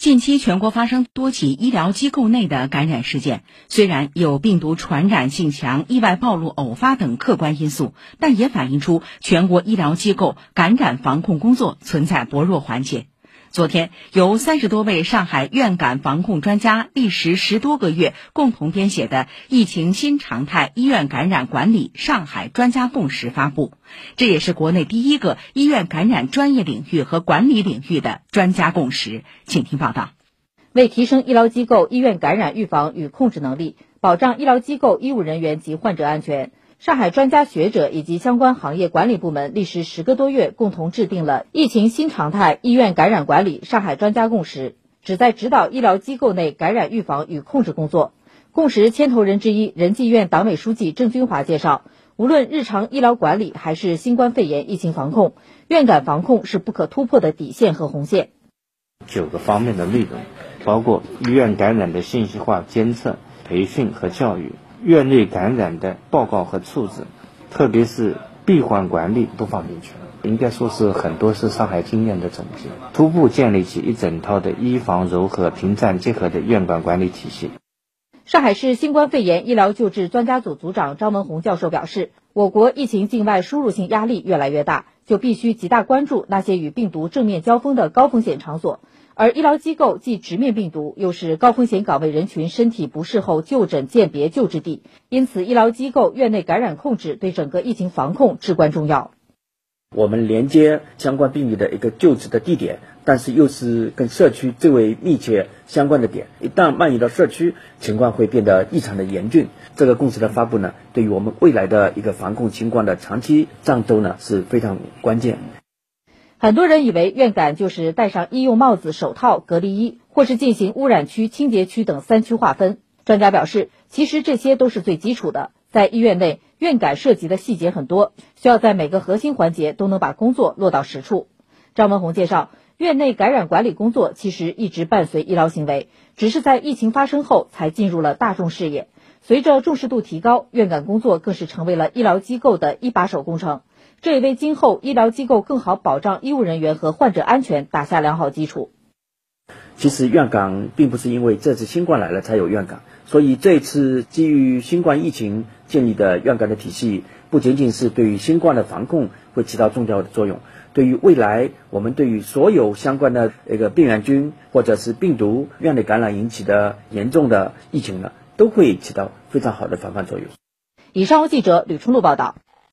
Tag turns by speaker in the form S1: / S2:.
S1: 近期全国发生多起医疗机构内的感染事件，虽然有病毒传染性强、意外暴露偶发等客观因素，但也反映出全国医疗机构感染防控工作存在薄弱环节。昨天，由三十多位上海院感防控专家历时十多个月共同编写的《疫情新常态医院感染管理上海专家共识》发布，这也是国内第一个医院感染专业领域和管理领域的专家共识。请听报道。
S2: 为提升医疗机构医院感染预防与控制能力，保障医疗机构医务人员及患者安全。上海专家学者以及相关行业管理部门历时十个多月，共同制定了《疫情新常态医院感染管理上海专家共识》，旨在指导医疗机构内感染预防与控制工作。共识牵头人之一，仁济院党委书记郑军华介绍，无论日常医疗管理还是新冠肺炎疫情防控，院感防控是不可突破的底线和红线。
S3: 九个方面的内容，包括医院感染的信息化监测、培训和教育。院内感染的报告和处置，特别是闭环管理不放进去，应该说是很多是上海经验的总结，初步建立起一整套的医防柔和平战结合的院管管理体系。
S2: 上海市新冠肺炎医疗救治专家组组长张文宏教授表示，我国疫情境外输入性压力越来越大，就必须极大关注那些与病毒正面交锋的高风险场所。而医疗机构既直面病毒，又是高风险岗位人群身体不适后就诊鉴别救治地，因此医疗机构院内感染控制对整个疫情防控至关重要。
S4: 我们连接相关病例的一个就诊的地点，但是又是跟社区最为密切相关的点，一旦蔓延到社区，情况会变得异常的严峻。这个共识的发布呢，对于我们未来的一个防控情况的长期战斗呢，是非常关键。
S2: 很多人以为院感就是戴上医用帽子、手套、隔离衣，或是进行污染区、清洁区等三区划分。专家表示，其实这些都是最基础的。在医院内，院感涉及的细节很多，需要在每个核心环节都能把工作落到实处。张文宏介绍，院内感染管理工作其实一直伴随医疗行为，只是在疫情发生后才进入了大众视野。随着重视度提高，院感工作更是成为了医疗机构的一把手工程。这也为今后医疗机构更好保障医务人员和患者安全打下良好基础。
S4: 其实院岗并不是因为这次新冠来了才有院岗，所以这次基于新冠疫情建立的院岗的体系，不仅仅是对于新冠的防控会起到重要的作用，对于未来我们对于所有相关的一个病原菌或者是病毒院内感染引起的严重的疫情呢，都会起到非常好的防范作用。
S2: 以上由记者吕春露报道。